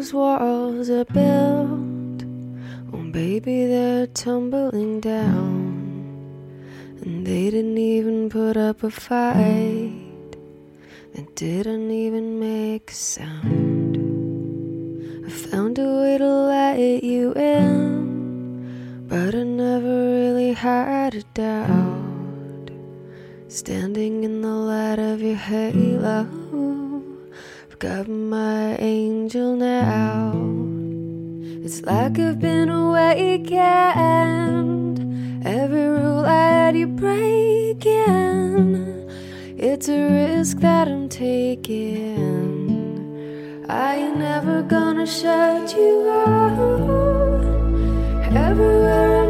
those walls are built, oh baby, they're tumbling down. And they didn't even put up a fight, they didn't even make a sound. I found a way to let you in, but I never really had a doubt. Standing in the light of your halo, got my angel now. It's like I've been awakened. Every rule I had you breaking. It's a risk that I'm taking. I ain't never gonna shut you out. Everywhere I'm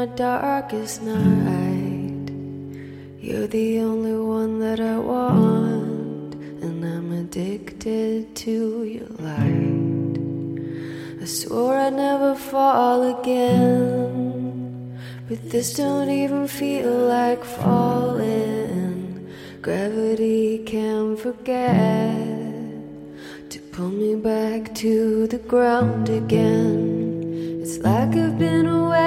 my darkest night. You're the only one that I want, and I'm addicted to your light. I swore I'd never fall again. But this don't even feel like falling. Gravity can't forget to pull me back to the ground again. It's like I've been awakened.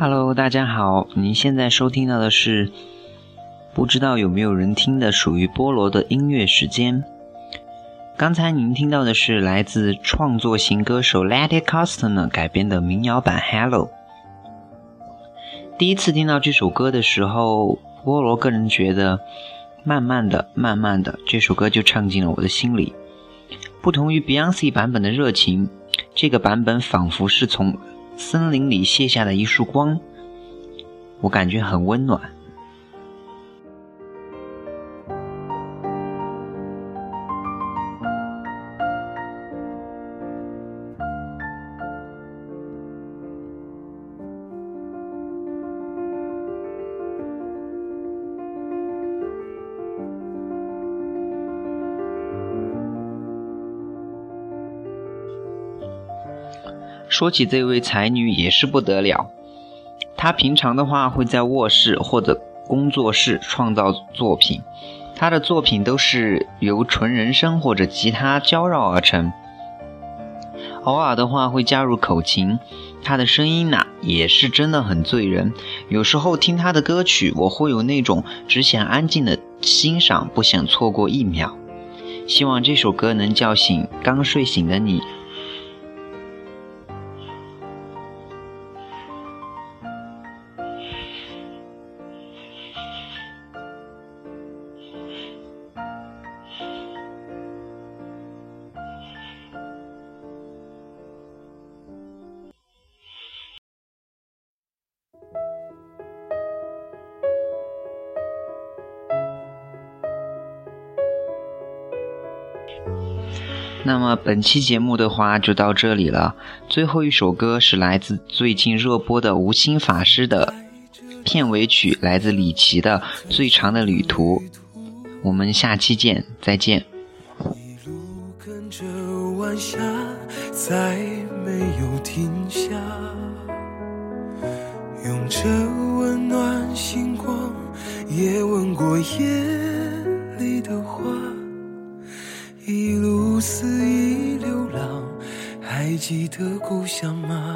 Hello，大家好，您现在收听到的是不知道有没有人听的属于菠萝的音乐时间。刚才您听到的是来自创作型歌手 Letty Costner 改编的民谣版《Hello》。第一次听到这首歌的时候，菠萝个人觉得，慢慢的、慢慢的，这首歌就唱进了我的心里。不同于 Beyonce 版本的热情，这个版本仿佛是从森林里卸下的一束光，我感觉很温暖。说起这位才女也是不得了，她平常的话会在卧室或者工作室创造作品，她的作品都是由纯人声或者吉他交绕而成，偶尔的话会加入口琴，她的声音呐也是真的很醉人，有时候听她的歌曲，我会有那种只想安静的欣赏，不想错过一秒。希望这首歌能叫醒刚睡醒的你。那么本期节目的话就到这里了。最后一首歌是来自最近热播的无心法师的片尾曲，来自李琦的《最长的旅途》。我们下期见，再见。一路跟着晚霞，再没有停下，用着温暖星光，也吻过夜里的花。一路思，记得故乡吗？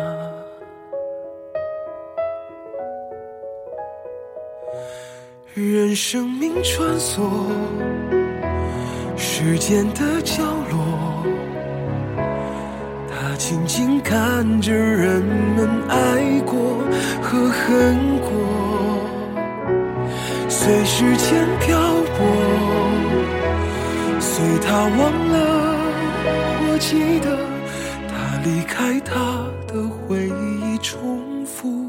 任生命穿梭时间的角落，他静静看着人们爱过和恨过，随时间漂泊，随他忘了或记得，离开他的回忆，重复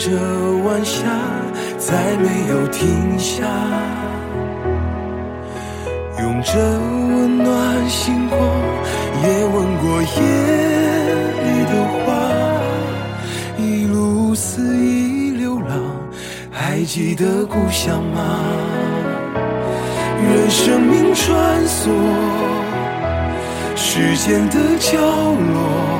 着晚霞，再没有停下，拥着温暖星光，也吻过夜里的花，一路肆意流浪，还记得故乡吗？任生命穿梭时间的角落，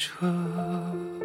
着。